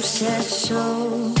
You said so.